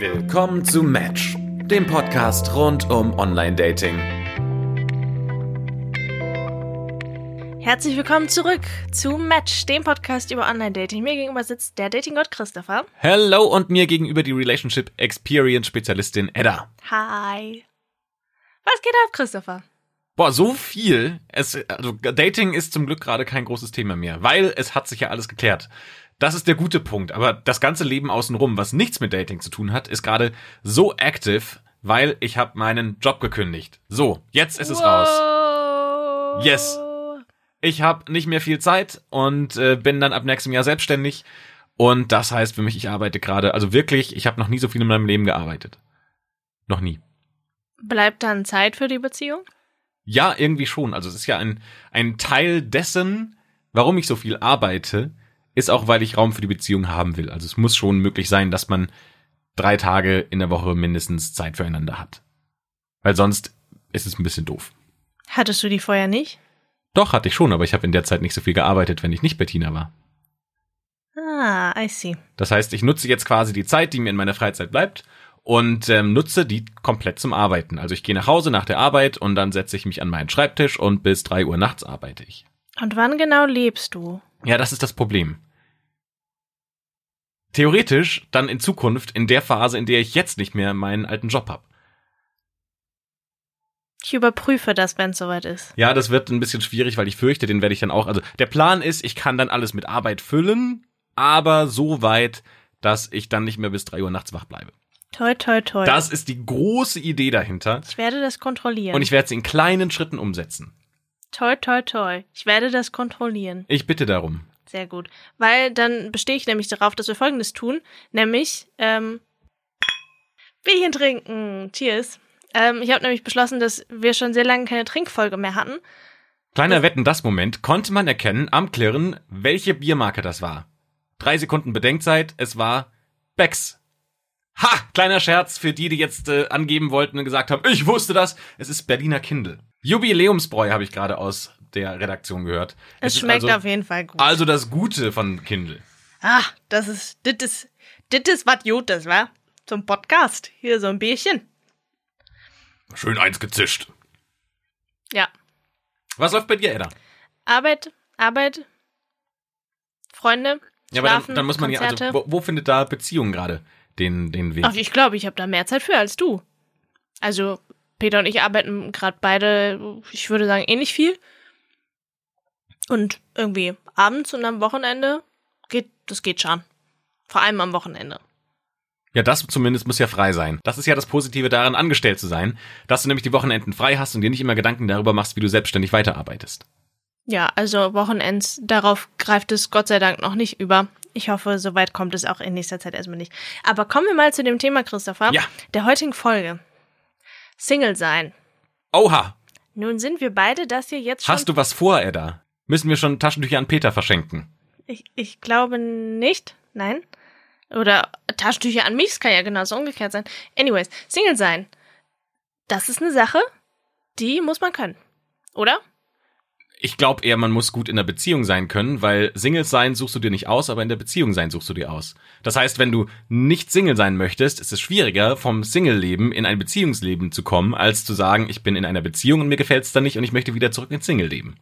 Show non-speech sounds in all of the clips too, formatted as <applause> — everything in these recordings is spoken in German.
Willkommen zu Match, dem Podcast rund um Online-Dating. Herzlich willkommen zurück zu Match, dem Podcast über Online-Dating. Mir gegenüber sitzt der Dating-Gott Christopher. Hello und mir gegenüber die Relationship Experience Spezialistin Edda. Hi. Was geht ab, Christopher? Boah, so viel. Es, also Dating ist zum Glück gerade kein großes Thema mehr, weil es hat sich ja alles geklärt. Das ist der gute Punkt. Aber das ganze Leben außenrum, was nichts mit Dating zu tun hat, ist gerade so active, weil ich habe meinen Job gekündigt. So, jetzt ist es raus. Wow. Yes. Ich habe nicht mehr viel Zeit und äh, bin dann ab nächstem Jahr selbstständig. Und das heißt für mich, ich arbeite gerade, also wirklich, ich habe noch nie so viel in meinem Leben gearbeitet. Noch nie. Bleibt dann Zeit für die Beziehung? Ja, irgendwie schon. Also es ist ja ein, ein Teil dessen, warum ich so viel arbeite, ist auch, weil ich Raum für die Beziehung haben will. Also es muss schon möglich sein, dass man drei Tage in der Woche mindestens Zeit füreinander hat. Weil sonst ist es ein bisschen doof. Hattest du die vorher nicht? Doch, hatte ich schon, aber ich habe in der Zeit nicht so viel gearbeitet, wenn ich nicht bei Tina war. Ah, I see. Das heißt, ich nutze jetzt quasi die Zeit, die mir in meiner Freizeit bleibt und ähm, nutze die komplett zum Arbeiten. Also ich gehe nach Hause nach der Arbeit und dann setze ich mich an meinen Schreibtisch und bis drei Uhr nachts arbeite ich. Und wann genau lebst du? Ja, das ist das Problem. Theoretisch dann in Zukunft in der Phase, in der ich jetzt nicht mehr meinen alten Job habe. Ich überprüfe das, wenn es soweit ist. Ja, das wird ein bisschen schwierig, weil ich fürchte, den werde ich dann auch. Also der Plan ist, ich kann dann alles mit Arbeit füllen, aber so weit, dass ich dann nicht mehr bis drei Uhr nachts wach bleibe. Toi, toi, toi. Das ist die große Idee dahinter. ich werde das kontrollieren. Und ich werde sie in kleinen Schritten umsetzen. toi, toi, toi. Ich werde das kontrollieren. Ich bitte darum. Sehr gut. Weil dann bestehe ich nämlich darauf, dass wir Folgendes tun. Nämlich, ähm, Bierchen trinken. Cheers. Ähm, ich habe nämlich beschlossen, dass wir schon sehr lange keine Trinkfolge mehr hatten. Kleiner Wetten, das Moment konnte man erkennen am Klirren, welche Biermarke das war. Drei Sekunden Bedenkzeit, es war Becks. Ha! Kleiner Scherz für die, die jetzt äh, angeben wollten und gesagt haben, ich wusste das. Es ist Berliner Kindle. Jubiläumsbräu habe ich gerade aus der Redaktion gehört. Es, ist schmeckt also, auf jeden Fall gut. Also das Gute von Kindle. ah, das ist, das ist, das ist was Gutes, wa? Zum Podcast. Hier so ein Bierchen. Schön eins gezischt. Ja. Was läuft bei dir, Edda? Arbeit, Arbeit, Freunde, Ja, aber dann, dann muss man ja, Konzerte. also, wo, wo findet da Beziehung gerade den, den Weg? Ach, ich glaube, ich habe da mehr Zeit für als du. Also, Peter und ich arbeiten gerade beide, ich würde sagen, ähnlich viel. Und irgendwie abends und am Wochenende geht, das geht schon. Vor allem am Wochenende. Ja, das zumindest muss ja frei sein. Das ist ja das Positive daran, angestellt zu sein, dass du nämlich die Wochenenden frei hast und dir nicht immer Gedanken darüber machst, wie du selbstständig weiterarbeitest. Ja, also Wochenends, darauf greift es Gott sei Dank noch nicht über. Ich hoffe, soweit kommt es auch in nächster Zeit erstmal nicht. Aber kommen wir mal zu dem Thema, Christopher. Ja. Der heutigen Folge. Single sein. Oha! Nun sind wir beide das hier jetzt schon. Hast du was vor, Edda? Müssen wir schon Taschentücher an Peter verschenken? Ich, ich glaube nicht. Nein. Oder Taschentücher an mich, es kann ja genauso umgekehrt sein. Anyways, Single sein. Das ist eine Sache, die muss man können. Oder? Ich glaube eher, man muss gut in der Beziehung sein können, weil Singles sein suchst du dir nicht aus, aber in der Beziehung sein suchst du dir aus. Das heißt, wenn du nicht Single sein möchtest, ist es schwieriger, vom Single-Leben in ein Beziehungsleben zu kommen, als zu sagen, ich bin in einer Beziehung und mir gefällt's da nicht und ich möchte wieder zurück ins Single-Leben.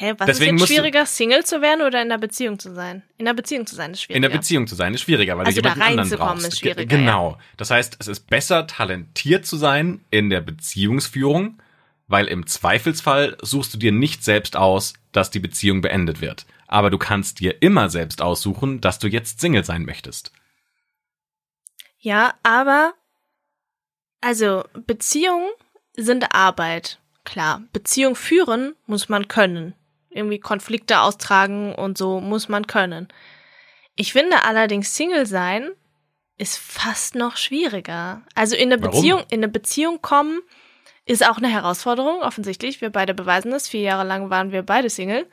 Hä, was Deswegen ist jetzt schwieriger, Single zu werden oder in einer Beziehung zu sein? In einer Beziehung zu sein ist schwieriger. In der Beziehung zu sein ist schwieriger, weil Also du jemanden anderen brauchst. ist Ge- schwieriger, Genau. Das heißt, es ist besser, talentiert zu sein in der Beziehungsführung, weil im Zweifelsfall suchst du dir nicht selbst aus, dass die Beziehung beendet wird. Aber du kannst dir immer selbst aussuchen, dass du jetzt Single sein möchtest. Ja, aber also Beziehungen sind Arbeit. Klar, Beziehung führen muss man können. Irgendwie Konflikte austragen und so muss man können. Ich finde allerdings Single sein ist fast noch schwieriger. Also in eine Warum? Beziehung, in eine Beziehung kommen ist auch eine Herausforderung, offensichtlich. Wir beide beweisen das. Vier Jahre lang waren wir beide Single.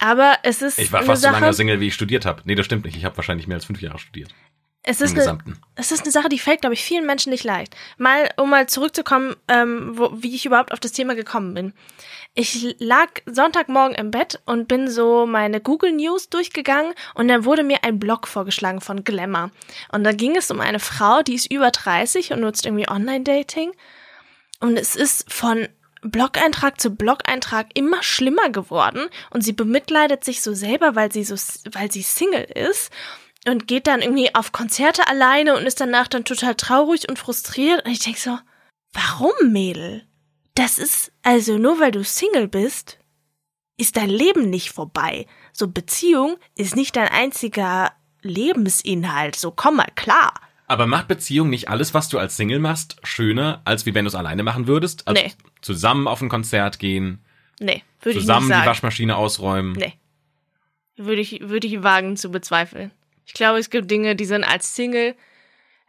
Aber es ist Ich war fast so Sache, lange Single, wie ich studiert habe. Nee, das stimmt nicht. Ich habe wahrscheinlich mehr als fünf Jahre studiert. Es ist, eine, es ist eine Sache, die fällt, glaube ich, vielen Menschen nicht leicht. Mal, um mal zurückzukommen, ähm, wo, wie ich überhaupt auf das Thema gekommen bin. Ich lag Sonntagmorgen im Bett und bin so meine Google News durchgegangen und dann wurde mir ein Blog vorgeschlagen von Glamour. Und da ging es um eine Frau, die ist über 30 und nutzt irgendwie Online-Dating. Und es ist von Blog-Eintrag zu Blog-Eintrag immer schlimmer geworden und sie bemitleidet sich so selber, weil sie so, weil sie Single ist und geht dann irgendwie auf Konzerte alleine und ist danach dann total traurig und frustriert. Und ich denk so, warum, Mädel? Das ist, also nur weil du Single bist, ist dein Leben nicht vorbei. So Beziehung ist nicht dein einziger Lebensinhalt. So komm mal klar. Aber macht Beziehung nicht alles, was du als Single machst, schöner, als wie wenn du es alleine machen würdest? Also Nee. zusammen auf ein Konzert gehen, Nee, würde ich zusammen nicht die sagen. Waschmaschine ausräumen. Nee. Würde ich, würde ich wagen zu bezweifeln. Ich glaube, es gibt Dinge, die sind als Single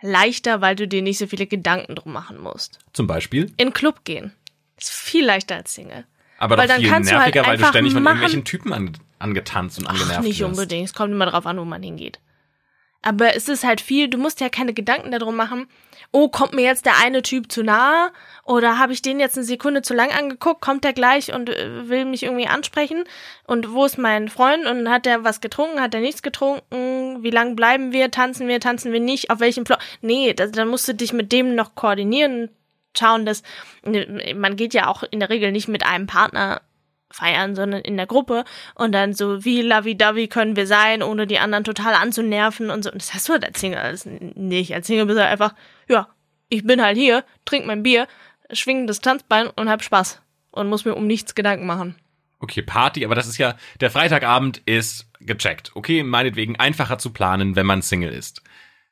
leichter, weil du dir nicht so viele Gedanken drum machen musst. Zum Beispiel. In den Club gehen. Ist viel leichter als Single. Aber Weil doch dann viel kannst du halt nerviger, weil du ständig von machen- irgendwelchen Typen an, angetanzt und angenervt Ach, nicht wirst. unbedingt. Es kommt immer drauf an, wo man hingeht. Aber es ist halt viel, du musst ja keine Gedanken darum machen, oh, kommt mir jetzt der eine Typ zu nahe? Oder habe ich den jetzt eine Sekunde zu lang angeguckt? Kommt der gleich und äh, will mich irgendwie ansprechen? Und wo ist mein Freund? Und hat der was getrunken? Hat der nichts getrunken? Wie lange bleiben wir? Tanzen wir? Tanzen wir nicht? Auf welchem Floor? Nee, das, dann musst du dich mit dem noch koordinieren, schauen, dass man geht ja auch in der Regel nicht mit einem Partner feiern, sondern in der Gruppe und dann so, wie lovey-dovey können wir sein, ohne die anderen total anzunerven und so. Und das hast du halt als Single alles nicht. Als Single bist du halt einfach, ja, ich bin halt hier, trink mein Bier, schwing das Tanzbein und hab Spaß und muss mir um nichts Gedanken machen. Okay, Party, aber das ist ja, der Freitagabend ist gecheckt. Okay, meinetwegen einfacher zu planen, wenn man Single ist.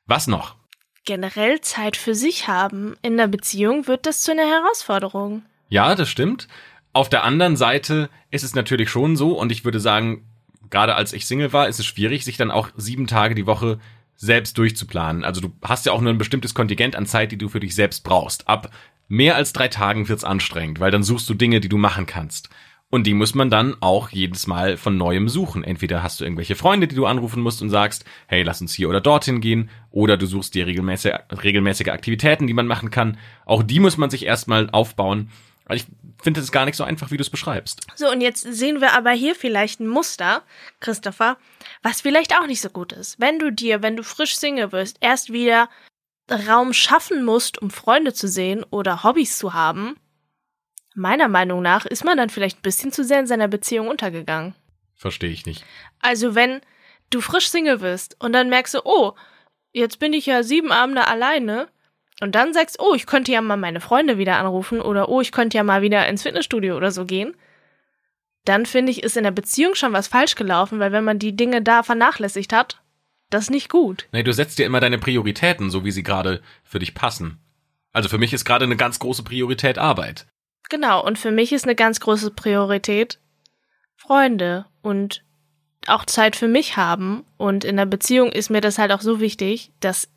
Was noch? Generell Zeit für sich haben in der Beziehung wird das zu einer Herausforderung. Ja, das stimmt. Auf der anderen Seite ist es natürlich schon so, und ich würde sagen, gerade als ich Single war, ist es schwierig, sich dann auch sieben Tage die Woche selbst durchzuplanen. Also du hast ja auch nur ein bestimmtes Kontingent an Zeit, die du für dich selbst brauchst. Ab mehr als drei Tagen wird's anstrengend, weil dann suchst du Dinge, die du machen kannst. Und die muss man dann auch jedes Mal von neuem suchen. Entweder hast du irgendwelche Freunde, die du anrufen musst und sagst, hey, lass uns hier oder dorthin gehen, oder du suchst dir regelmäßige, regelmäßige Aktivitäten, die man machen kann. Auch die muss man sich erstmal aufbauen. Ich finde es gar nicht so einfach, wie du es beschreibst. So, und jetzt sehen wir aber hier vielleicht ein Muster, Christopher, was vielleicht auch nicht so gut ist. Wenn du dir, wenn du frisch Single wirst, erst wieder Raum schaffen musst, um Freunde zu sehen oder Hobbys zu haben, meiner Meinung nach ist man dann vielleicht ein bisschen zu sehr in seiner Beziehung untergegangen. Verstehe ich nicht. Also wenn du frisch Single wirst und dann merkst du, oh, jetzt bin ich ja sieben Abende alleine und dann sagst, oh, ich könnte ja mal meine Freunde wieder anrufen oder oh, ich könnte ja mal wieder ins Fitnessstudio oder so gehen, dann finde ich, ist in der Beziehung schon was falsch gelaufen, weil wenn man die Dinge da vernachlässigt hat, das ist nicht gut. Nee, du setzt dir immer deine Prioritäten, so wie sie gerade für dich passen. Also für mich ist gerade eine ganz große Priorität Arbeit. Genau, und für mich ist eine ganz große Priorität Freunde und auch Zeit für mich haben. Und in der Beziehung ist mir das halt auch so wichtig, dass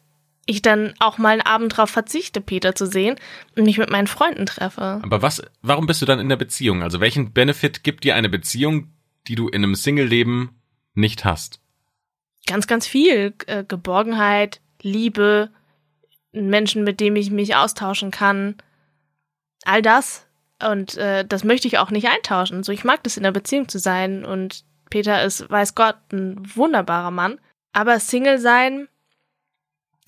ich dann auch mal einen Abend drauf verzichte, Peter zu sehen und mich mit meinen Freunden treffe. Aber was, warum bist du dann in der Beziehung? Also welchen Benefit gibt dir eine Beziehung, die du in einem Single-Leben nicht hast? Ganz, ganz viel äh, Geborgenheit, Liebe, Menschen, mit dem ich mich austauschen kann. All das. Und äh, das möchte ich auch nicht eintauschen. So, ich mag das in der Beziehung zu sein und Peter ist, weiß Gott, ein wunderbarer Mann. Aber Single sein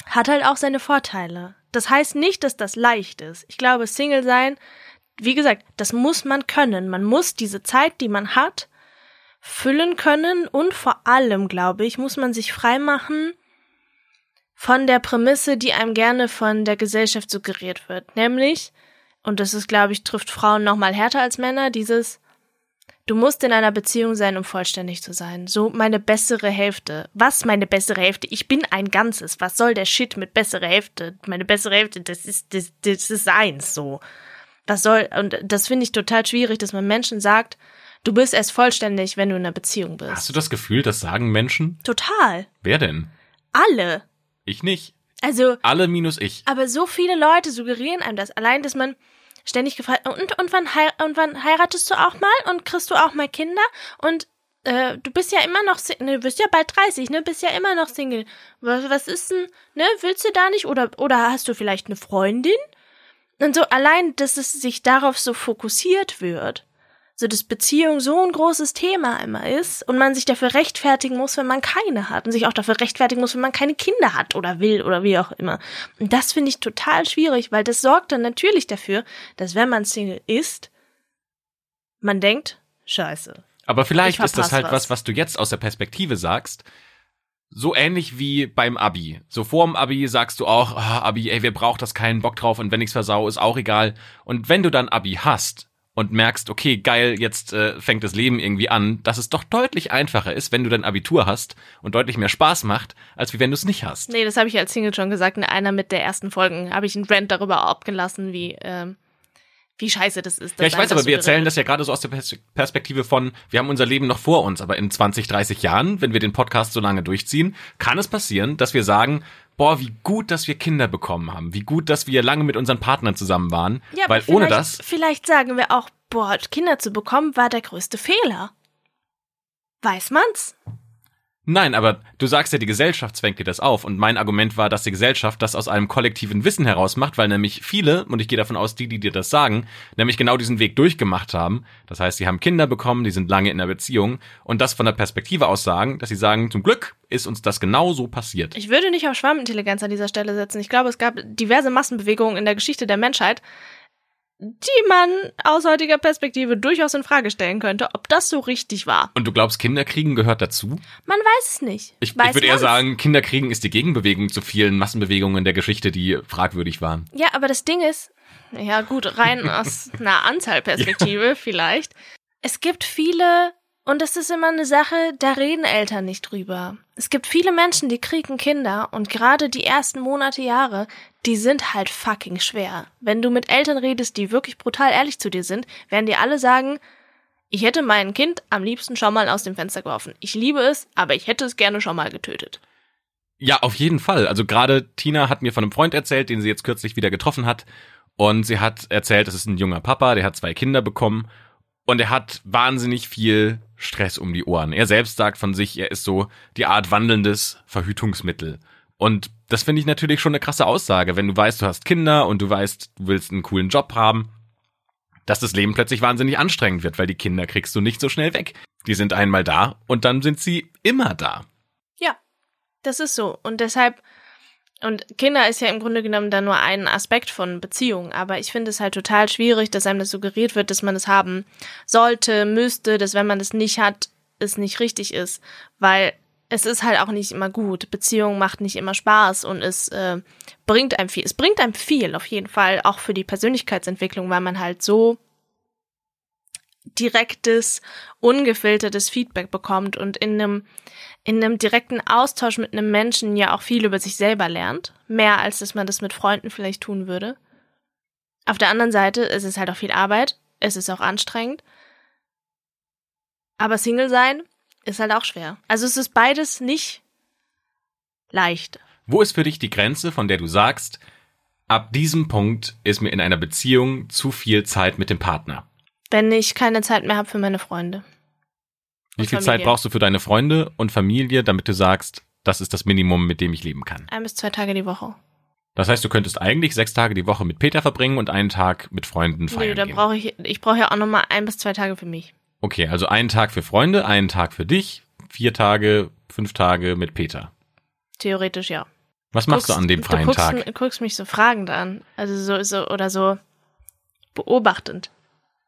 hat halt auch seine Vorteile. Das heißt nicht, dass das leicht ist. Ich glaube, Single sein, wie gesagt, das muss man können. Man muss diese Zeit, die man hat, füllen können und vor allem, glaube ich, muss man sich freimachen von der Prämisse, die einem gerne von der Gesellschaft suggeriert wird. Nämlich, und das ist, glaube ich, trifft Frauen noch mal härter als Männer, dieses Du musst in einer Beziehung sein, um vollständig zu sein. So meine bessere Hälfte. Was meine bessere Hälfte? Ich bin ein Ganzes. Was soll der Shit mit bessere Hälfte? Meine bessere Hälfte, das ist, das, das ist eins, so. Was soll, und das finde ich total schwierig, dass man Menschen sagt, du bist erst vollständig, wenn du in einer Beziehung bist. Hast du das Gefühl, das sagen Menschen? Total. Wer denn? Alle. Ich nicht. Also, Alle minus ich. aber so viele Leute suggerieren einem das. Allein, dass man ständig gefragt, und, und, wann, und wann heiratest du auch mal? Und kriegst du auch mal Kinder? Und äh, du bist ja immer noch, ne, du bist ja bald 30, ne, bist ja immer noch Single. Was, was ist denn, ne, willst du da nicht oder, oder hast du vielleicht eine Freundin? Und so allein, dass es sich darauf so fokussiert wird, so dass Beziehung so ein großes Thema immer ist und man sich dafür rechtfertigen muss, wenn man keine hat und sich auch dafür rechtfertigen muss, wenn man keine Kinder hat oder will oder wie auch immer. Und das finde ich total schwierig, weil das sorgt dann natürlich dafür, dass wenn man Single ist, man denkt, scheiße. Aber vielleicht ist das halt was. was, was du jetzt aus der Perspektive sagst, so ähnlich wie beim Abi. So vorm Abi sagst du auch, oh, Abi, ey, wer braucht das, keinen Bock drauf und wenn ich's versau, ist auch egal. Und wenn du dann Abi hast, und merkst, okay, geil, jetzt äh, fängt das Leben irgendwie an, dass es doch deutlich einfacher ist, wenn du dein Abitur hast und deutlich mehr Spaß macht, als wie wenn du es nicht hast. Nee, das habe ich als Single schon gesagt. In einer mit der ersten Folgen habe ich einen Rant darüber abgelassen, wie ähm, wie scheiße das ist. ja, ich weiß, aber wir erzählen das ja gerade so aus der Perspektive von, wir haben unser Leben noch vor uns, aber in 20, 30 Jahren, wenn wir den Podcast so lange durchziehen, kann es passieren, dass wir sagen, boah, wie gut, dass wir Kinder bekommen haben, wie gut, dass wir lange mit unseren Partnern zusammen waren, ja, weil ohne das. Vielleicht sagen wir auch, boah, Kinder zu bekommen war der größte Fehler. Weiß man's? Nein, aber du sagst ja, die Gesellschaft zwängt dir das auf. Und mein Argument war, dass die Gesellschaft das aus einem kollektiven Wissen heraus macht, weil nämlich viele, und ich gehe davon aus, die, die dir das sagen, nämlich genau diesen Weg durchgemacht haben. Das heißt, sie haben Kinder bekommen, die sind lange in einer Beziehung und das von der Perspektive aus sagen, dass sie sagen, zum Glück ist uns das genau so passiert. Ich würde nicht auf Schwarmintelligenz an dieser Stelle setzen. Ich glaube, es gab diverse Massenbewegungen in der Geschichte der Menschheit, die man aus heutiger Perspektive durchaus in Frage stellen könnte, ob das so richtig war. Und du glaubst, Kinderkriegen gehört dazu? Man weiß es nicht. Ich, ich würde eher sagen, Kinderkriegen ist die Gegenbewegung zu vielen Massenbewegungen der Geschichte, die fragwürdig waren. Ja, aber das Ding ist, ja gut, rein <laughs> aus einer Anzahlperspektive ja. vielleicht. Es gibt viele und es ist immer eine Sache, da reden Eltern nicht drüber. Es gibt viele Menschen, die kriegen Kinder und gerade die ersten Monate, Jahre, die sind halt fucking schwer. Wenn du mit Eltern redest, die wirklich brutal ehrlich zu dir sind, werden dir alle sagen, ich hätte mein Kind am liebsten schon mal aus dem Fenster geworfen. Ich liebe es, aber ich hätte es gerne schon mal getötet. Ja, auf jeden Fall. Also gerade Tina hat mir von einem Freund erzählt, den sie jetzt kürzlich wieder getroffen hat. Und sie hat erzählt, es ist ein junger Papa, der hat zwei Kinder bekommen und er hat wahnsinnig viel Stress um die Ohren. Er selbst sagt von sich, er ist so die Art wandelndes Verhütungsmittel. Und das finde ich natürlich schon eine krasse Aussage, wenn du weißt, du hast Kinder und du weißt, du willst einen coolen Job haben, dass das Leben plötzlich wahnsinnig anstrengend wird, weil die Kinder kriegst du nicht so schnell weg. Die sind einmal da und dann sind sie immer da. Ja, das ist so. Und deshalb und Kinder ist ja im Grunde genommen dann nur ein Aspekt von Beziehungen, aber ich finde es halt total schwierig, dass einem das suggeriert wird, dass man es haben sollte, müsste, dass wenn man es nicht hat, es nicht richtig ist, weil es ist halt auch nicht immer gut. Beziehung macht nicht immer Spaß und es äh, bringt einem viel. Es bringt einem viel auf jeden Fall, auch für die Persönlichkeitsentwicklung, weil man halt so direktes, ungefiltertes Feedback bekommt und in einem in einem direkten Austausch mit einem Menschen ja auch viel über sich selber lernt. Mehr als dass man das mit Freunden vielleicht tun würde. Auf der anderen Seite ist es halt auch viel Arbeit. Es ist auch anstrengend. Aber Single sein ist halt auch schwer. Also es ist beides nicht leicht. Wo ist für dich die Grenze, von der du sagst, ab diesem Punkt ist mir in einer Beziehung zu viel Zeit mit dem Partner? Wenn ich keine Zeit mehr habe für meine Freunde. Wie viel Zeit brauchst du für deine Freunde und Familie, damit du sagst, das ist das Minimum, mit dem ich leben kann? Ein bis zwei Tage die Woche. Das heißt, du könntest eigentlich sechs Tage die Woche mit Peter verbringen und einen Tag mit Freunden feiern. Nee, da brauche ich, ich brauche ja auch nochmal ein bis zwei Tage für mich. Okay, also einen Tag für Freunde, einen Tag für dich, vier Tage, fünf Tage mit Peter. Theoretisch ja. Was machst guckst, du an dem freien du guckst, Tag? Du guckst mich so fragend an. Also so, so oder so beobachtend.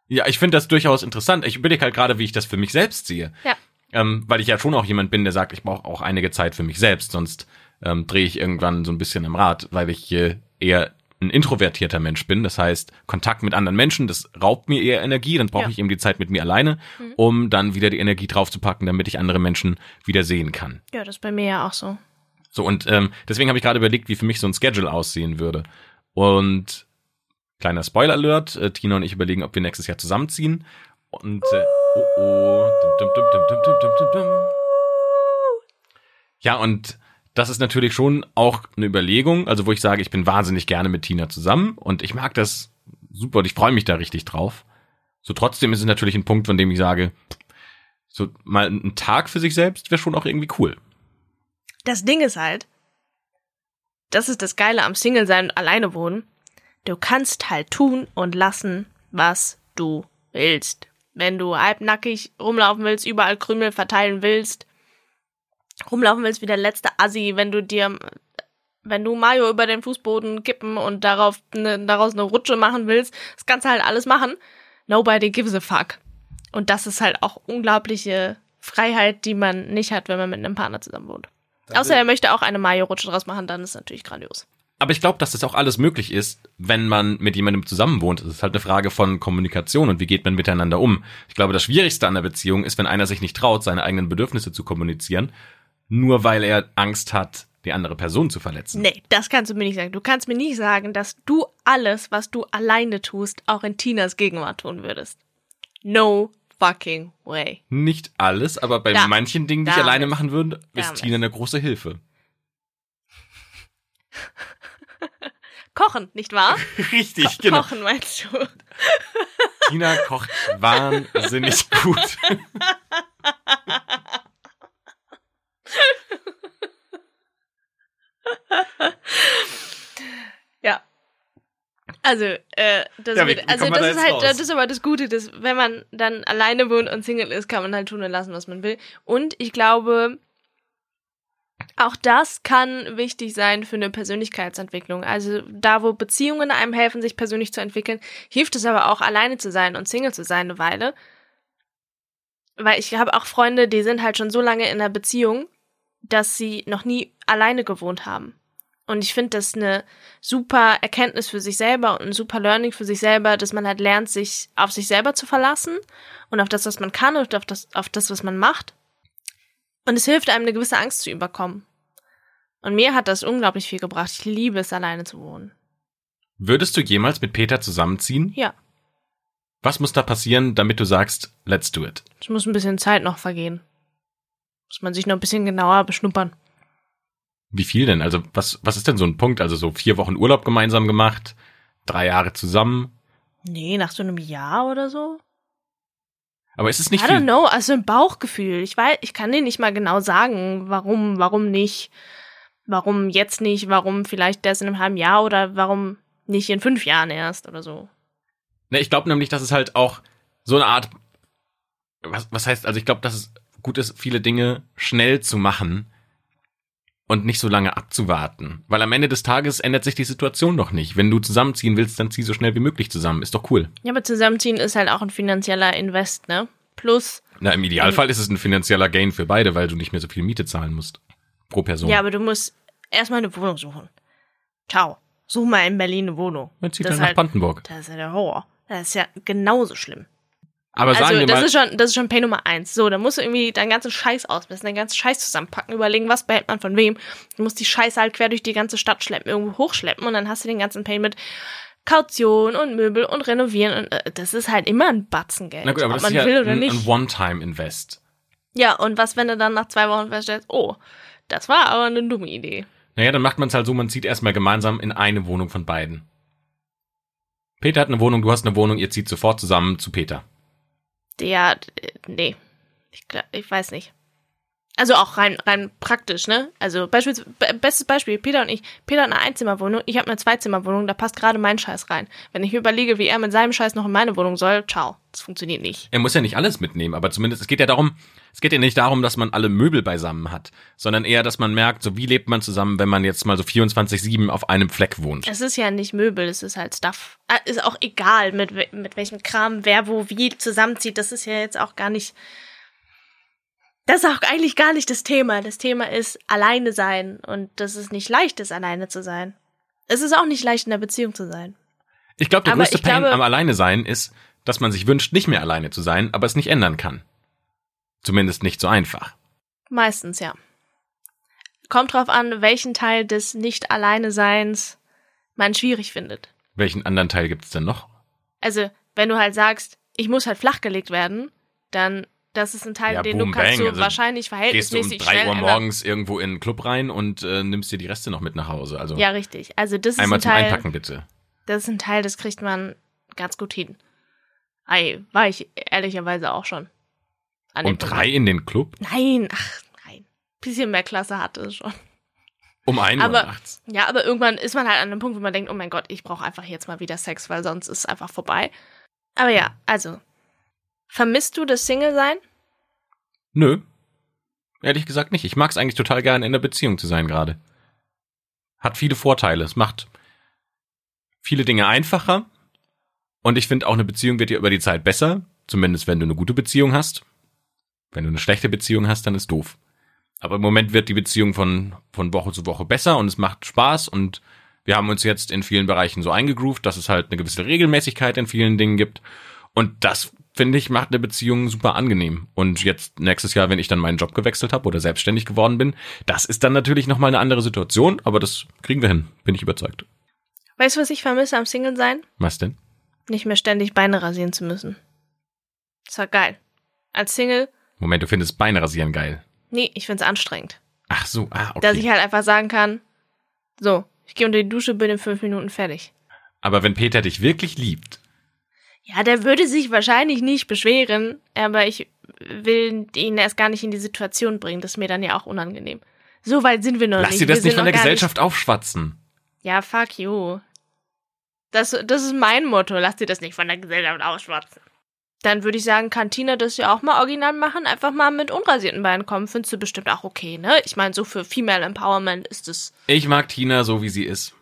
Ja, ich finde das durchaus interessant. Ich überlege halt gerade, wie ich das für mich selbst sehe. Ja. Ähm, weil ich ja schon auch jemand bin, der sagt, ich brauche auch einige Zeit für mich selbst, sonst ähm, drehe ich irgendwann so ein bisschen im Rad, weil ich äh, eher ein introvertierter Mensch bin. Das heißt, Kontakt mit anderen Menschen, das raubt mir eher Energie, dann brauche ja. ich eben die Zeit mit mir alleine, mhm. um dann wieder die Energie draufzupacken, damit ich andere Menschen wieder sehen kann. Ja, das ist bei mir ja auch so. So, und ähm, deswegen habe ich gerade überlegt, wie für mich so ein Schedule aussehen würde. Und kleiner Spoiler-Alert, äh, Tina und ich überlegen, ob wir nächstes Jahr zusammenziehen. Und äh, oh oh. Ja, und das ist natürlich schon auch eine Überlegung, also wo ich sage, ich bin wahnsinnig gerne mit Tina zusammen und ich mag das super und ich freue mich da richtig drauf. So trotzdem ist es natürlich ein Punkt, von dem ich sage, so mal ein Tag für sich selbst wäre schon auch irgendwie cool. Das Ding ist halt, das ist das Geile am Single sein und alleine wohnen. Du kannst halt tun und lassen, was du willst. Wenn du halbnackig rumlaufen willst, überall Krümel verteilen willst, rumlaufen willst wie der letzte Assi, wenn du dir, wenn du Mayo über den Fußboden kippen und darauf ne, daraus eine Rutsche machen willst, das kannst du halt alles machen. Nobody gives a fuck. Und das ist halt auch unglaubliche Freiheit, die man nicht hat, wenn man mit einem Partner zusammen wohnt. Außer er möchte auch eine Mayo-Rutsche draus machen, dann ist natürlich grandios. Aber ich glaube, dass das auch alles möglich ist, wenn man mit jemandem zusammen wohnt. Es ist halt eine Frage von Kommunikation und wie geht man miteinander um. Ich glaube, das Schwierigste an der Beziehung ist, wenn einer sich nicht traut, seine eigenen Bedürfnisse zu kommunizieren, nur weil er Angst hat, die andere Person zu verletzen. Nee, das kannst du mir nicht sagen. Du kannst mir nicht sagen, dass du alles, was du alleine tust, auch in Tinas Gegenwart tun würdest. No fucking way. Nicht alles, aber bei Da- manchen Dingen, die ich alleine machen würde, ist. Tina eine große Hilfe. Kochen, nicht wahr? <laughs> Richtig, genau. Kochen meinst du? Tina kocht wahnsinnig gut. Ja. Also, äh, das, Ja, wie- wird, also man da das ist halt, raus? das ist aber das Gute, dass wenn man dann alleine wohnt und Single ist, kann man halt tun und lassen, was man will. Und ich glaube, auch das kann wichtig sein für eine Persönlichkeitsentwicklung. Also da, wo Beziehungen einem helfen, sich persönlich zu entwickeln, hilft es aber auch, alleine zu sein und Single zu sein eine Weile. Weil ich habe auch Freunde, die sind halt schon so lange in einer Beziehung, dass sie noch nie alleine gewohnt haben. Und ich finde das eine super Erkenntnis für sich selber und ein super Learning für sich selber, dass man halt lernt, sich auf sich selber zu verlassen und auf das, was man kann und auf das, auf das, was man macht. Und es hilft einem, eine gewisse Angst zu überkommen. Und mir hat das unglaublich viel gebracht. Ich liebe es, alleine zu wohnen. Würdest du jemals mit Peter zusammenziehen? Ja, Was muss da passieren, damit du sagst, let's do it? es muss ein bisschen Zeit noch vergehen. Muss man sich noch ein bisschen genauer beschnuppern. Wie viel denn? Also was, was ist denn so ein Punkt? Also so vier Wochen Urlaub gemeinsam gemacht, drei Jahre zusammen. Nee, nach so einem Jahr oder so? Aber ist es nicht I don't know, also ein Bauchgefühl. Ich weiß, ich kann dir nicht mal genau sagen, warum, warum nicht, warum jetzt nicht, warum vielleicht erst in einem halben Jahr oder warum nicht in fünf Jahren erst oder so. Ne, ich glaube nämlich, dass es halt auch so eine Art, was, was heißt, also ich glaube, dass es gut ist, viele Dinge schnell zu machen und nicht so lange abzuwarten. Weil am Ende des Tages ändert sich die Situation doch nicht. Wenn du zusammenziehen willst, dann zieh so schnell wie möglich zusammen. Ist doch cool. Ja, aber zusammenziehen ist halt auch ein finanzieller Invest, ne? Plus, Na, im Idealfall ist es ein finanzieller Gain für beide, weil du nicht mehr so viel Miete zahlen musst. Pro Person. ja, aber du musst erstmal eine Wohnung suchen. Ciao. Such mal in Berlin eine Wohnung. Man zieht das, dann nach halt, Brandenburg. das ist ja der Horror. Das ist ja genauso schlimm. Aber sagen Also, wir das mal, ist schon, das ist schon Pay Nummer eins. So, da musst du irgendwie deinen ganzen Scheiß ausmessen, deinen ganzen Scheiß zusammenpacken, überlegen, was behält man von wem. Du musst die Scheiße halt quer durch die ganze Stadt schleppen, irgendwo hochschleppen und dann hast du den ganzen Pay mit Kaution und Möbel und renovieren und äh, das ist halt immer ein Batzen Geld, na gut, aber ob das man ist ja will oder ein, nicht. ein One-Time-Invest. ja, und was, wenn du dann nach zwei Wochen feststellst, oh, das war aber eine dumme Idee. Naja, dann macht man es halt so, man zieht erstmal gemeinsam in eine Wohnung von beiden. Peter hat eine Wohnung, du hast eine Wohnung, ihr zieht sofort zusammen zu Peter. Ja, äh, nee. Ich, ich weiß nicht. Also auch rein, rein praktisch, ne? Also beispielsweise, be- bestes Beispiel, Peter und ich. Peter hat eine Einzimmerwohnung, ich habe eine Zweizimmerwohnung, da passt gerade mein Scheiß rein. Wenn ich überlege, wie er mit seinem Scheiß noch in meine Wohnung soll, ciao. Das funktioniert nicht. Er muss ja nicht alles mitnehmen, aber zumindest, es geht ja darum, es geht ja nicht darum, dass man alle Möbel beisammen hat, sondern eher, dass man merkt, so wie lebt man zusammen, wenn man jetzt mal so 24-7 auf einem Fleck wohnt. Es ist ja nicht Möbel, es ist halt Stuff. Ah, Ist auch egal, mit, mit welchem Kram wer wo wie zusammenzieht. Das ist ja jetzt auch gar nicht. Das ist auch eigentlich gar nicht das Thema. Das Thema ist alleine sein und dass es nicht leicht ist, alleine zu sein. Es ist auch nicht leicht, in einer Beziehung zu sein. Ich glaube, der Aber größte Pain glaube- am Alleine sein ist, dass man sich wünscht, nicht mehr alleine zu sein, aber es nicht ändern kann. Zumindest nicht so einfach. Meistens, ja. Kommt drauf an, welchen Teil des Nicht-Alleine-Seins man schwierig findet. Welchen anderen Teil gibt's denn noch? Also, wenn du halt sagst, ich muss halt flachgelegt werden, dann das ist ein Teil, Ja, den boom, du kannst bang. du Also, wahrscheinlich Gehst du um verhältnismäßig drei schnell Uhr ändern. morgens irgendwo in einen Club rein und äh, nimmst dir die Reste noch mit nach Hause. Also Ja, richtig. Also das ist einmal ein zum Teil, Einpacken bitte. das ist ein Teil, das kriegt man ganz gut hin. Ei, war ich ehrlicherweise auch schon. Um drei in den Club? Nein, ach nein. Bisschen mehr Klasse hatte es schon. Um ein Uhr Aber- nachts. Ja, aber irgendwann ist man halt an einem Punkt, wo man denkt, oh mein Gott, ich brauche einfach jetzt mal wieder Sex, weil sonst ist es einfach vorbei. Aber ja, also. Vermisst du das Single-Sein? Nö. Ehrlich gesagt nicht. Ich mag es eigentlich total gern, in einer Beziehung zu sein gerade. Hat viele Vorteile. Es macht viele Dinge einfacher. Und ich finde auch eine Beziehung wird dir über die Zeit besser. Zumindest wenn du eine gute Beziehung hast. Wenn du eine schlechte Beziehung hast, dann ist doof. Aber im Moment wird die Beziehung von, von Woche zu Woche besser und es macht Spaß und wir haben uns jetzt in vielen Bereichen so eingegroovt, dass es halt eine gewisse Regelmäßigkeit in vielen Dingen gibt. Und das, finde ich, macht eine Beziehung super angenehm. Und jetzt nächstes Jahr, wenn ich dann meinen Job gewechselt habe oder selbstständig geworden bin, das ist dann natürlich nochmal eine andere Situation, aber das kriegen wir hin, bin ich überzeugt. Weißt du, was ich vermisse am Single-Sein? Was denn? Nicht mehr ständig Beine rasieren zu müssen. Das war geil. Als Single, Moment, du findest Beine rasieren geil. nee, ich find's anstrengend. Ach so, ah, Dass okay. ich halt einfach sagen kann, so, ich gehe unter die Dusche, bin in fünf Minuten fertig. Aber wenn Peter dich wirklich liebt, Ja, der würde sich wahrscheinlich nicht beschweren, aber ich will ihn erst gar nicht in die Situation bringen. Das ist mir dann ja auch unangenehm. So weit sind wir noch lass nicht. dir das wir nicht von der Gesellschaft aufschwatzen. Nicht, ja, fuck you. Das, das ist mein Motto. Lass dir das nicht von der Gesellschaft ausschwatzen. Dann würde ich sagen, kann Tina das ja auch mal original machen. Einfach mal mit unrasierten Beinen kommen. Findest du bestimmt auch okay, ne? Ich meine, so für Female Empowerment ist es. Ich mag Tina so, wie sie ist.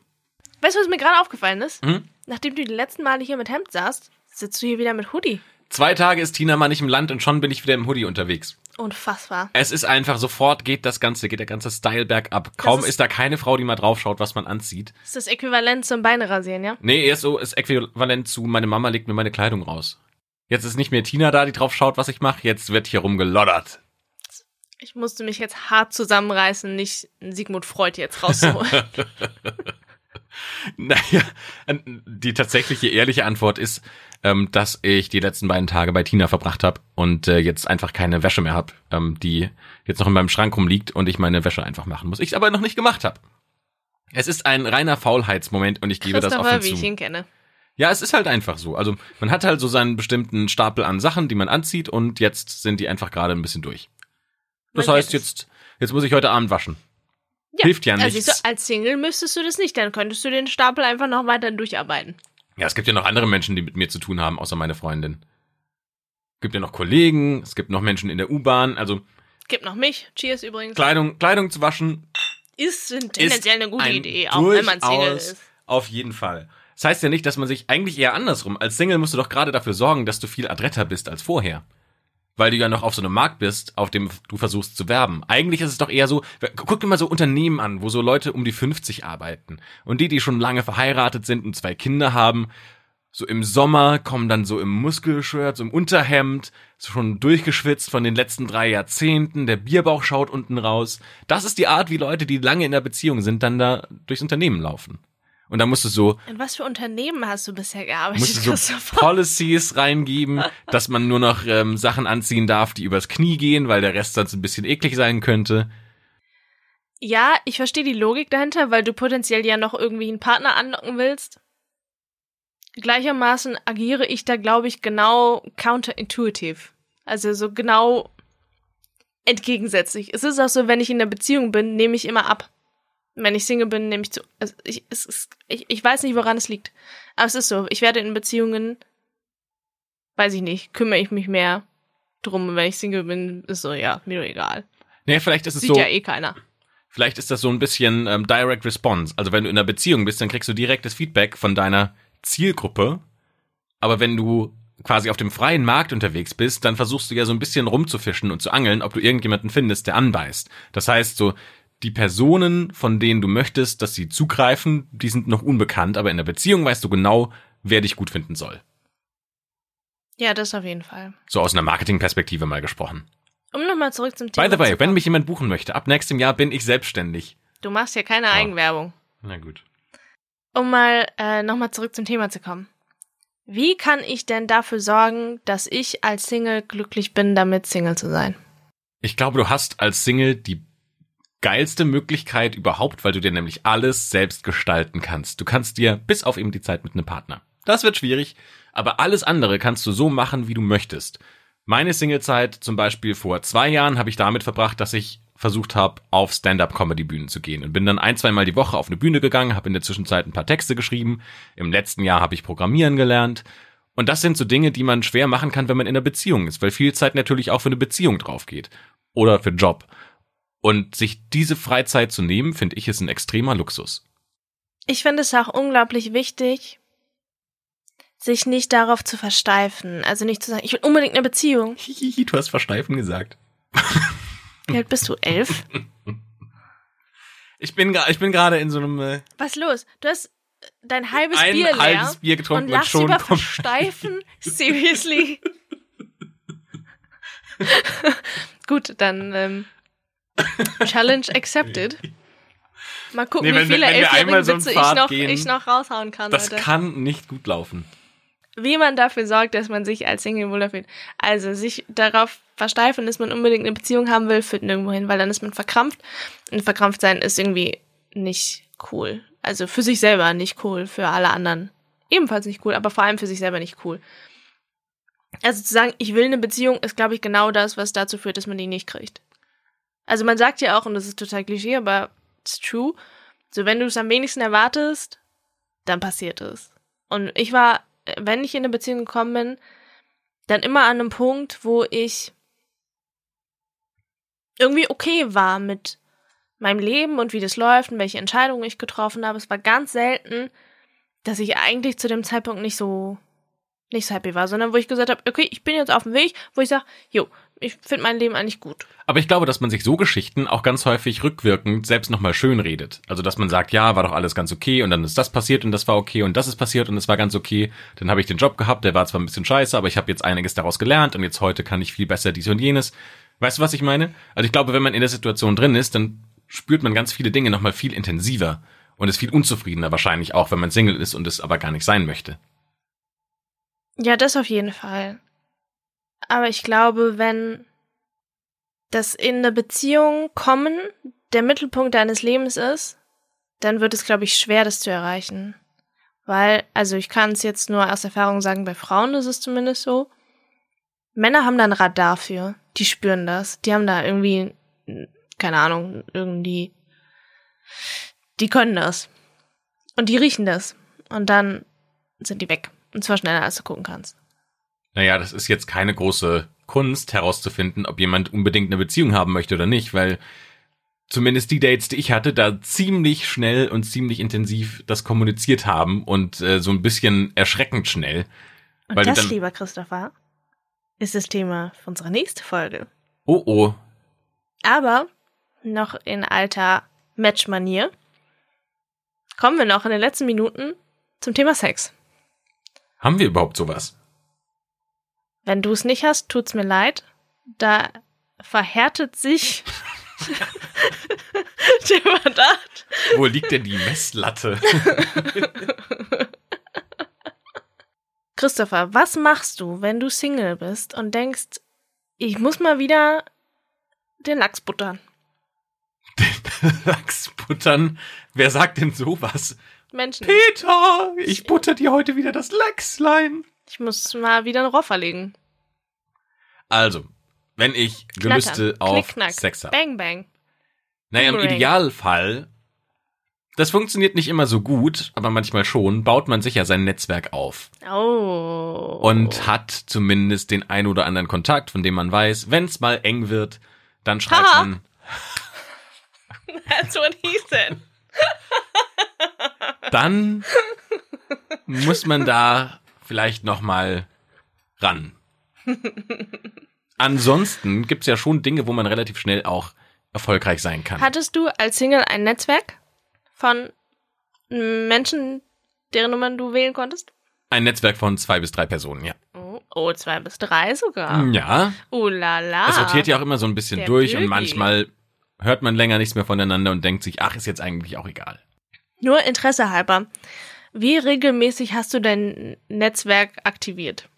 Weißt du, was mir gerade aufgefallen ist? Hm? Nachdem du die letzten Male hier mit Hemd saßt, sitzt du hier wieder mit Hoodie. Zwei Tage ist Tina mal nicht im Land und schon bin ich wieder im Hoodie unterwegs. Unfassbar. Es ist einfach, sofort geht das Ganze, geht der ganze Style bergab. Kaum ist- ist, da keine Frau, die mal draufschaut, was man anzieht. Ist das Äquivalent zum Beine rasieren, ja? Nee, erst so ist äquivalent zu, meine Mama legt mir meine Kleidung raus. Jetzt ist nicht mehr Tina da, die drauf schaut, was ich mache. Jetzt wird hier rumgeloddert. Ich musste mich jetzt hart zusammenreißen, nicht Sigmund Freud jetzt rauszuholen. <laughs> <laughs> Naja, die tatsächliche ehrliche Antwort ist, ähm, dass ich die letzten beiden Tage bei Tina verbracht habe und äh, jetzt einfach keine Wäsche mehr habe, ähm, die jetzt noch in meinem Schrank rumliegt und ich meine Wäsche einfach machen muss. Ich es aber noch nicht gemacht habe. Es ist ein reiner Faulheitsmoment und ich gebe das offen wie ich zu. ihn kenne. Ja, es ist halt einfach so. Also man hat halt so seinen bestimmten Stapel an Sachen, die man anzieht und jetzt sind die einfach gerade ein bisschen durch. Das Man heißt, jetzt, jetzt muss ich heute Abend waschen. Hilft ja Also nichts. siehst du, als Single müsstest du das nicht, dann könntest du den Stapel einfach noch weiter durcharbeiten. Ja, es gibt ja noch andere Menschen, die mit mir zu tun haben, außer meine Freundin. Es gibt ja noch Kollegen, es gibt noch Menschen in der U-Bahn. Also Gibt noch mich. Cheers übrigens. Kleidung, Kleidung zu waschen Ist tendenziell eine gute ein Idee, auch wenn man Single ist. Auf jeden Fall. Das heißt ja nicht, dass man sich eigentlich eher andersrum. Als Single musst du doch gerade dafür sorgen, dass du viel adretter bist als vorher. Weil du ja noch auf so einem Markt bist, auf dem du versuchst zu werben. Eigentlich ist es doch eher so, guck dir mal so Unternehmen an, wo so Leute um die 50 arbeiten. Und die, die schon lange verheiratet sind und zwei Kinder haben, so im Sommer kommen dann so im Muskelshirt, so im Unterhemd, so schon durchgeschwitzt von den letzten drei Jahrzehnten, der Bierbauch schaut unten raus. Das ist die Art, wie Leute, die lange in der Beziehung sind, dann da durchs Unternehmen laufen. Und da musst du so, In was für Unternehmen hast du bisher gearbeitet, musst du so? <laughs> Policies reingeben, dass man nur noch ähm, Sachen anziehen darf, die übers Knie gehen, weil der Rest sonst ein bisschen eklig sein könnte. Ja, ich verstehe die Logik dahinter, weil du potenziell ja noch irgendwie einen Partner anlocken willst. Gleichermaßen agiere ich da, glaube ich, genau counterintuitive. Also so genau entgegensätzlich. Es ist auch so, wenn ich in der Beziehung bin, nehme ich immer ab. Wenn ich Single bin, nehme ich zu. Also ich, es ist, ich, ich weiß nicht, woran es liegt. Aber es ist so. Ich werde in Beziehungen, weiß ich nicht, kümmere ich mich mehr drum. Und wenn ich Single bin, ist so, ja, mir egal. Nee, vielleicht ist es Sieht so, ja eh keiner. vielleicht ist das so ein bisschen ähm, Direct Response. Also wenn du in einer Beziehung bist, dann kriegst du direktes Feedback von deiner Zielgruppe. Aber wenn du quasi auf dem freien Markt unterwegs bist, dann versuchst du ja so ein bisschen rumzufischen und zu angeln, ob du irgendjemanden findest, der anbeißt. Das heißt, so die Personen, von denen du möchtest, dass sie zugreifen, die sind noch unbekannt, aber in der Beziehung weißt du genau, wer dich gut finden soll. Ja, das auf jeden Fall. So aus einer Marketingperspektive mal gesprochen. Um nochmal zurück zum Thema By the way, wenn mich jemand buchen möchte, ab nächstem Jahr bin ich selbstständig. Du machst ja keine Ja. Eigenwerbung. Na gut. Um mal äh, nochmal zurück zum Thema zu kommen. Wie kann ich denn dafür sorgen, dass ich als Single glücklich bin, damit Single zu sein? Ich glaube, du hast als Single die geilste Möglichkeit überhaupt, weil du dir nämlich alles selbst gestalten kannst. Du kannst dir bis auf eben die Zeit mit einem Partner. Das wird schwierig, aber alles andere kannst du so machen, wie du möchtest. Meine Singlezeit zum Beispiel vor zwei Jahren habe ich damit verbracht, dass ich versucht habe, auf Stand-up-Comedy-Bühnen zu gehen und bin dann ein, zweimal die Woche auf eine Bühne gegangen, habe in der Zwischenzeit ein paar Texte geschrieben. Im letzten Jahr habe ich Programmieren gelernt. Und das sind so Dinge, die man schwer machen kann, wenn man in einer Beziehung ist, weil viel Zeit natürlich auch für eine Beziehung drauf geht oder für Job. Und sich diese Freizeit zu nehmen, finde ich, ist ein extremer Luxus. Ich finde es auch unglaublich wichtig, sich nicht darauf zu versteifen. Also nicht zu sagen, ich will unbedingt eine Beziehung. Hihihi, <laughs> du hast versteifen gesagt. Wie alt bist du? Elf? Ich bin, ich bin gerade in so einem äh, Was los? Du hast dein halbes ein Bier leer halbes Bier und getrunken und, lachst schon über Versteifen? <laughs> Seriously? <laughs> Gut, dann ähm, Challenge accepted. <laughs> Mal gucken, Nee, wenn wie viele wenn wir elfjährige einmal so ich noch, gehen, ich noch raushauen kann, Das Leute. kann nicht gut laufen. Wie man dafür sorgt, dass man sich als Single wohler fühlt. Also sich darauf versteifen, dass man unbedingt eine Beziehung haben will, führt nirgendwo hin, weil dann ist man verkrampft. Und verkrampft sein ist irgendwie nicht cool. Also für sich selber nicht cool, für alle anderen ebenfalls nicht cool, aber vor allem für sich selber nicht cool. Also zu sagen, ich will eine Beziehung, ist, glaube ich, genau das, was dazu führt, dass man die nicht kriegt. Also man sagt ja auch, und das ist total Klischee, aber it's true, so wenn du es am wenigsten erwartest, dann passiert es. Und ich war, wenn ich in eine Beziehung gekommen bin, dann immer an einem Punkt, wo ich irgendwie okay war mit meinem Leben und wie das läuft und welche Entscheidungen ich getroffen habe. Es war ganz selten, dass ich eigentlich zu dem Zeitpunkt nicht so nicht so happy war, sondern wo ich gesagt habe, okay, ich bin jetzt auf dem Weg, wo ich sage, jo, ich finde mein Leben eigentlich gut. Aber ich glaube, dass man sich so Geschichten auch ganz häufig rückwirkend selbst nochmal schön redet. Also, dass man sagt, ja, war doch alles ganz okay und dann ist das passiert und das war okay und das ist passiert und es war ganz okay. Dann habe ich den Job gehabt, der war zwar ein bisschen scheiße, aber ich habe jetzt einiges daraus gelernt und jetzt heute kann ich viel besser dies und jenes. Weißt du, was ich meine? Also, ich glaube, wenn man in der Situation drin ist, dann spürt man ganz viele Dinge nochmal viel intensiver und ist viel unzufriedener wahrscheinlich auch, wenn man Single ist und es aber gar nicht sein möchte. Ja, das auf jeden Fall. Aber ich glaube, wenn das in eine Beziehung kommen der Mittelpunkt deines Lebens ist, dann wird es, glaube ich, schwer, das zu erreichen. Weil, also ich kann es jetzt nur aus Erfahrung sagen, bei Frauen ist es zumindest so. Männer haben da ein Radar für. Die spüren das. Die haben da irgendwie, keine Ahnung, irgendwie, die können das. Und die riechen das. Und dann sind die weg. Und zwar schneller, als du gucken kannst. Naja, das ist jetzt keine große Kunst herauszufinden, ob jemand unbedingt eine Beziehung haben möchte oder nicht, weil zumindest die Dates, die ich hatte, da ziemlich schnell und ziemlich intensiv das kommuniziert haben und äh, so ein bisschen erschreckend schnell. Und Weil das, dann- lieber Christopher, ist das Thema für unsere nächste Folge. Oh oh, Aber noch in alter Match-Manier kommen wir noch in den letzten Minuten zum Thema Sex. haben wir überhaupt sowas? Wenn du es nicht hast, tut's mir leid. Da verhärtet sich <laughs> der Verdacht. Wo liegt denn die Messlatte? <laughs> Christopher, was machst du, wenn du Single bist und denkst, ich muss mal wieder den Lachs buttern? <laughs> Lachsbuttern? Wer sagt denn sowas? Menschen, Peter, ich butter dir heute wieder das Lachslein. ich muss mal wieder einen Rohr verlegen. Also, wenn ich Gelüste Knattern, auf Knickknack, Sex habe. Bang, bang. Naja, im. Idealfall, das funktioniert nicht immer so gut, aber manchmal schon, baut man sich ja sein Netzwerk auf Oh. und hat zumindest den ein oder anderen Kontakt, von dem man weiß, wenn es mal eng wird, dann schreibt Haha. man, <laughs> That's what he said. Dann muss man da vielleicht noch mal ran. Ansonsten gibt's ja schon Dinge, wo man relativ schnell auch erfolgreich sein kann. Hattest du als Single ein Netzwerk von Menschen, deren Nummern du wählen konntest? Ein Netzwerk von zwei bis drei Personen, ja. Oh, oh zwei bis drei sogar. Ja, Oh la la. Es rotiert ja auch immer so ein bisschen Der durch und Bögi. manchmal hört man länger nichts mehr voneinander und denkt sich, ach, ist jetzt eigentlich auch egal. Nur Interesse halber. Wie regelmäßig hast du dein Netzwerk aktiviert?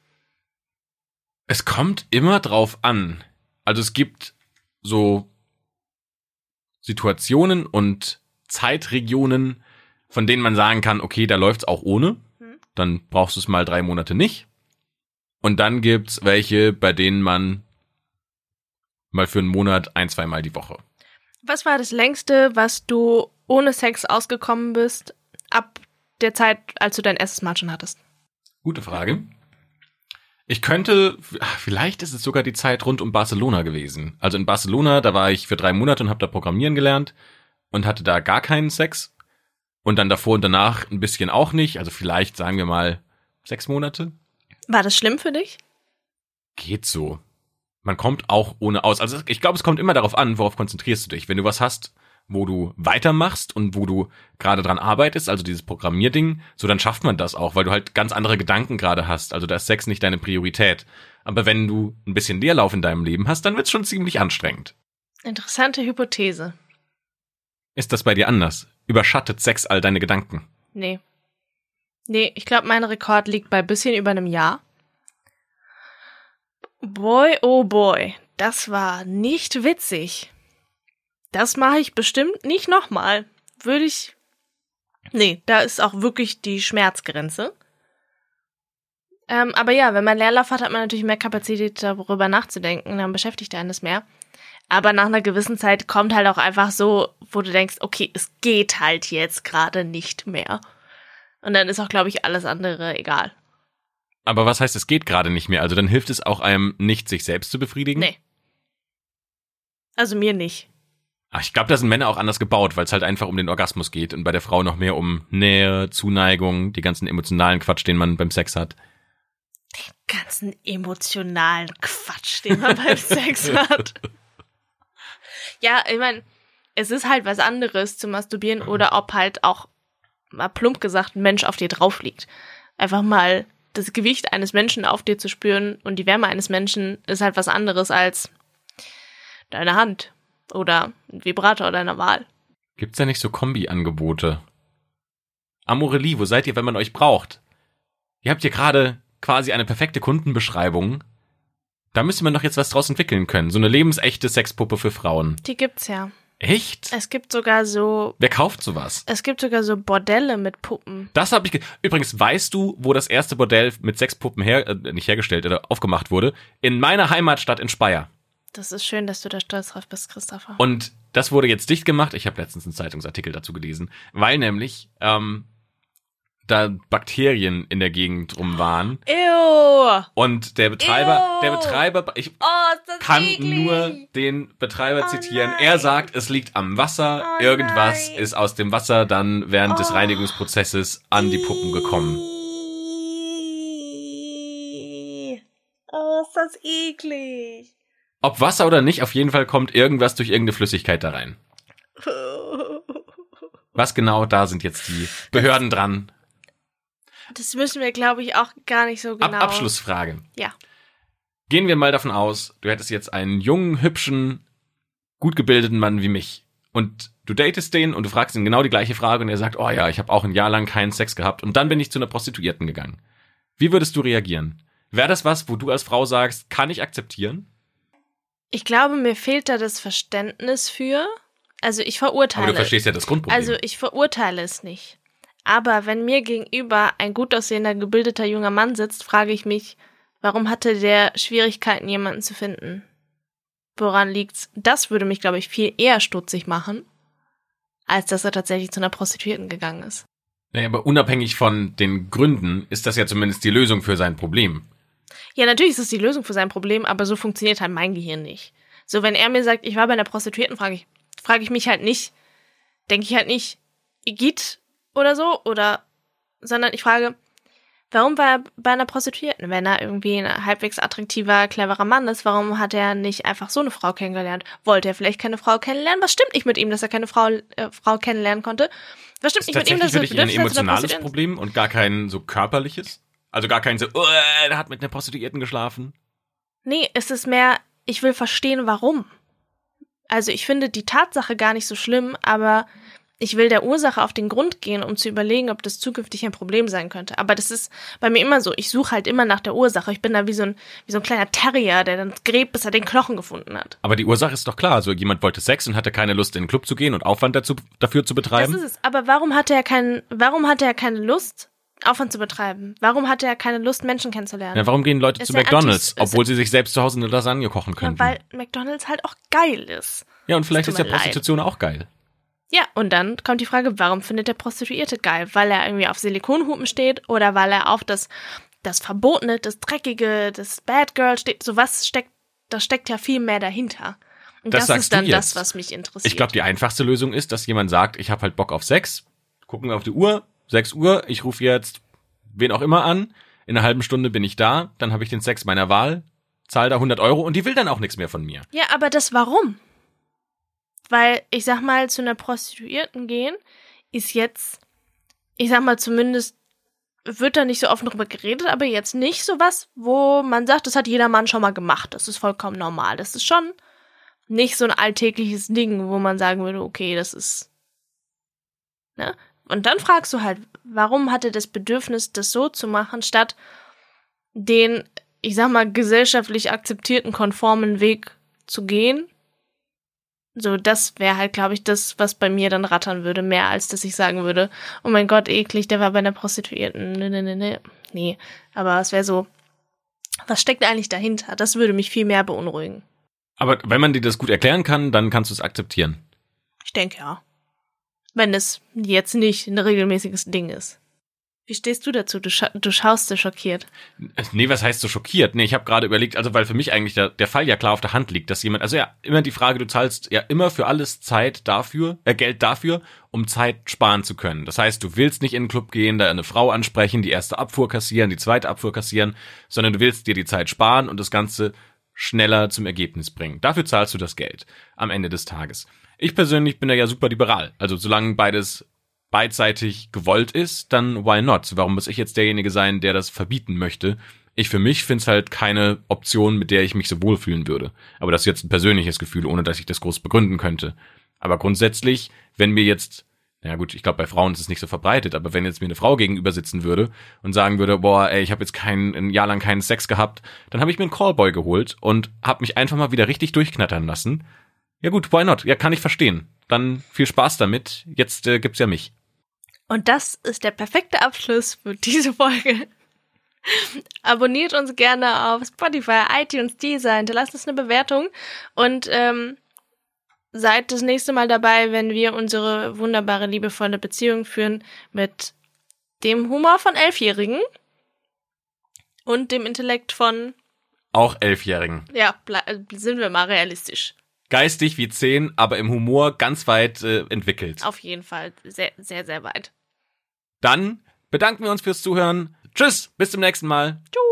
Es kommt immer drauf an. Also es gibt so Situationen und Zeitregionen, von denen man sagen kann, okay, da läuft's auch ohne. Hm. Dann brauchst du es mal drei Monate nicht. Und dann gibt's welche, bei denen man mal für einen Monat ein, zweimal die Woche. Was war das längste, was du ohne Sex ausgekommen bist, ab der Zeit, als du dein erstes Mal schon hattest? Gute Frage. Ich könnte, vielleicht ist es sogar die Zeit rund um Barcelona gewesen. Also in Barcelona, da war ich für drei Monate und habe da Programmieren gelernt und hatte da gar keinen Sex. Und dann davor und danach ein bisschen auch nicht. Also vielleicht sagen wir mal sechs Monate. War das schlimm für dich? Geht so. Man kommt auch ohne aus. Also ich glaube, es kommt immer darauf an, worauf konzentrierst du dich. Wenn du was hast, wo du weitermachst und wo du gerade dran arbeitest, also dieses Programmierding, so dann schafft man das auch, weil du halt ganz andere Gedanken gerade hast. Also da ist Sex nicht deine Priorität. Aber wenn du ein bisschen Leerlauf in deinem Leben hast, dann wird's schon ziemlich anstrengend. Interessante Hypothese. Ist das bei dir anders? Überschattet Sex all deine Gedanken? Nee. Nee, ich glaube, mein Rekord liegt bei bisschen über einem Jahr. Boy, oh boy, das war nicht witzig. Das mache ich bestimmt nicht nochmal. Würde ich. Nee, da ist auch wirklich die Schmerzgrenze. Ähm, aber ja, wenn man Leerlauf hat, hat man natürlich mehr Kapazität, darüber nachzudenken. Dann beschäftigt einen das mehr. Aber nach einer gewissen Zeit kommt halt auch einfach so, wo du denkst, okay, es geht halt jetzt gerade nicht mehr. Und dann ist auch, glaube ich, alles andere egal. Aber was heißt, es geht gerade nicht mehr? Also dann hilft es auch einem nicht, sich selbst zu befriedigen? Nee. Also mir nicht. Ach, ich glaube, da sind Männer auch anders gebaut, weil es halt einfach um den Orgasmus geht und bei der Frau noch mehr um Nähe, Zuneigung, die ganzen emotionalen Quatsch, den man beim Sex hat. Den ganzen emotionalen Quatsch, den man beim <laughs> Sex hat. Ja, ich meine, es ist halt was anderes zu masturbieren oder ob halt auch mal plump gesagt ein Mensch auf dir drauf liegt. Einfach mal das Gewicht eines Menschen auf dir zu spüren und die Wärme eines Menschen ist halt was anderes als deine Hand oder ein Vibrator deiner Wahl. Gibt's da nicht so Kombi-Angebote? Amorelie, wo seid ihr, wenn man euch braucht? Ihr habt hier gerade quasi eine perfekte Kundenbeschreibung. Da müsste man doch jetzt was draus entwickeln können. So eine lebensechte Sexpuppe für Frauen. Die gibt's ja. Echt? Es gibt sogar so. Wer kauft sowas? Es gibt sogar so Bordelle mit Puppen. Das habe ich. Ge Übrigens, weißt du, wo das erste Bordell mit Sexpuppen her, äh, nicht hergestellt oder aufgemacht wurde? In meiner Heimatstadt in Speyer. Das ist schön, dass du da stolz drauf bist, Christopher. Und das wurde jetzt dicht gemacht. Ich habe letztens einen Zeitungsartikel dazu gelesen, weil nämlich ähm, da Bakterien in der Gegend rum waren. Ew. Und der Betreiber, Ew. der Betreiber, ich Oh, ist das kann eklig. nur den Betreiber Oh zitieren. nein. Er sagt, es liegt am Wasser. Oh Irgendwas nein. ist aus dem Wasser dann während des Oh. Reinigungsprozesses an die Puppen gekommen. Oh, ist das eklig. Ob Wasser oder nicht, auf jeden Fall kommt irgendwas durch irgendeine Flüssigkeit da rein. Was genau, da sind jetzt die Behörden dran. Das müssen wir, glaube ich, auch gar nicht so genau. Ab Abschlussfrage. Ja. Gehen wir mal davon aus, du hättest jetzt einen jungen, hübschen, gut gebildeten Mann wie mich. Und du datest den und du fragst ihn genau die gleiche Frage und er sagt, oh ja, ich habe auch ein Jahr lang keinen Sex gehabt und dann bin ich zu einer Prostituierten gegangen. Wie würdest du reagieren? Wäre das was, wo du als Frau sagst, kann ich akzeptieren? Ich glaube, mir fehlt da das Verständnis für. Also ich verurteile. Aber du verstehst ja das Grundproblem. Also ich verurteile es nicht. Aber wenn mir gegenüber ein gut aussehender, gebildeter junger Mann sitzt, frage ich mich, warum hatte der Schwierigkeiten, jemanden zu finden? Woran liegt's? Das würde mich, glaube ich, viel eher stutzig machen, als dass er tatsächlich zu einer Prostituierten gegangen ist. naja, aber unabhängig von den Gründen ist das ja zumindest die Lösung für sein Problem. Ja, natürlich ist es die Lösung für sein Problem, aber so funktioniert halt mein Gehirn nicht. So, wenn er mir sagt, ich war bei einer Prostituierten, frage ich, frage ich mich halt nicht, denke ich halt nicht, Igitt oder so, oder, sondern ich frage, warum war er bei einer Prostituierten? Wenn er irgendwie ein halbwegs attraktiver, cleverer Mann ist, warum hat er nicht einfach so eine Frau kennengelernt? Wollte er vielleicht keine Frau kennenlernen? Was stimmt nicht mit ihm, dass er keine Frau, äh, Frau kennenlernen konnte? Was stimmt nicht mit ihm, dass er ein emotionales? Problem und gar kein so körperliches? Also gar kein so, oh, der hat mit einer Prostituierten geschlafen? Nee, es ist mehr, ich will verstehen, warum. Also ich finde die Tatsache gar nicht so schlimm, aber ich will der Ursache auf den Grund gehen, um zu überlegen, ob das zukünftig ein Problem sein könnte. Aber das ist bei mir immer so. Ich suche halt immer nach der Ursache. Ich bin da wie so ein, wie so ein kleiner Terrier, der dann gräbt, bis er den Knochen gefunden hat. Aber die Ursache ist doch klar. Also jemand wollte Sex und hatte keine Lust, in den Club zu gehen und Aufwand dazu, dafür zu Das betreiben. ist es. Aber warum hatte er keinen, warum hatte er keine Lust? Aufwand zu betreiben? Warum hat er keine Lust, Menschen kennenzulernen? Ja, warum gehen Leute Ist zu McDonalds, obwohl sie sich selbst zu Hause eine Lasagne kochen Ja, könnten? weil McDonalds halt auch geil ist. Ja, und vielleicht ist ja leid. Prostitution auch geil. Ja, und dann kommt die Frage, warum findet der Prostituierte geil? Weil er irgendwie auf Silikonhupen steht oder weil er auf das, das Verbotene, das Dreckige, das Bad Girl steht? So was steckt, da steckt ja viel mehr dahinter. Und Das das, sagst ist dann du das, was mich interessiert. Ich glaube, die einfachste Lösung ist, dass jemand sagt, ich habe halt Bock auf Sex, gucken wir auf die Uhr, 6 Uhr, ich rufe jetzt wen auch immer an, in einer halben Stunde bin ich da, dann habe ich den Sex meiner Wahl, zahle da 100 Euro und die will dann auch nichts mehr von mir. Ja, aber das warum? Weil, ich sag mal, zu einer Prostituierten gehen ist jetzt, ich sag mal, zumindest wird da nicht so offen drüber geredet, aber jetzt nicht so was, wo man sagt, das hat jeder Mann schon mal gemacht. Das ist vollkommen normal. Das ist schon nicht so ein alltägliches Ding, wo man sagen würde, okay, das ist. Ne? Und dann fragst du halt, warum hat er das Bedürfnis, das so zu machen, statt den, ich sag mal, gesellschaftlich akzeptierten, konformen Weg zu gehen? So, das wäre halt, glaube ich, das, was bei mir dann rattern würde, mehr als dass ich sagen würde, oh mein Gott, eklig, der war bei einer Prostituierten. Nee, nee, nee, nee. Nee. Aber es wäre so, was steckt eigentlich dahinter? Das würde mich viel mehr beunruhigen. Aber wenn man dir das gut erklären kann, dann kannst du es akzeptieren. Ich denke ja. Wenn es jetzt nicht ein regelmäßiges Ding ist. Wie stehst du dazu? Du, scha du schaust so schockiert. Nee, was heißt so schockiert? Nee, ich habe gerade überlegt, also weil für mich eigentlich der, der Fall ja klar auf der Hand liegt, dass jemand, also ja, immer die Frage, du zahlst ja immer für alles Zeit dafür, äh, Geld dafür, um Zeit sparen zu können. Das heißt, du willst nicht in den Club gehen, da eine Frau ansprechen, die erste Abfuhr kassieren, die zweite Abfuhr kassieren, sondern du willst dir die Zeit sparen und das Ganze schneller zum Ergebnis bringen. Dafür zahlst du das Geld am Ende des Tages. Ich persönlich bin da ja super liberal. Also solange beides beidseitig gewollt ist, dann why not? Warum muss ich jetzt derjenige sein, der das verbieten möchte? Ich für mich finde es halt keine Option, mit der ich mich so wohlfühlen würde. Aber das ist jetzt ein persönliches Gefühl, ohne dass ich das groß begründen könnte. Aber grundsätzlich, wenn mir jetzt, na gut, ich glaube, bei Frauen ist es nicht so verbreitet, aber wenn jetzt mir eine Frau gegenüber sitzen würde und sagen würde, boah, ey, ich habe jetzt kein, ein Jahr lang keinen Sex gehabt, dann habe ich mir einen Callboy geholt und habe mich einfach mal wieder richtig durchknattern lassen. Ja gut, why not? Ja, kann ich verstehen. Dann viel Spaß damit. Jetzt äh, gibt's ja mich. Und das ist der perfekte Abschluss für diese Folge. Abonniert uns gerne auf Spotify, iTunes, Deezer, hinterlasst uns eine Bewertung und ähm, seid das nächste Mal dabei, wenn wir unsere wunderbare, liebevolle Beziehung führen mit dem Humor von Elfjährigen und dem Intellekt von, Auch Elfjährigen. ja, äh, sind wir mal realistisch. Geistig wie zehn, aber im Humor ganz weit äh, entwickelt. Auf jeden Fall sehr, sehr, sehr weit. Dann bedanken wir uns fürs Zuhören. Tschüss, bis zum nächsten Mal. Tschüss.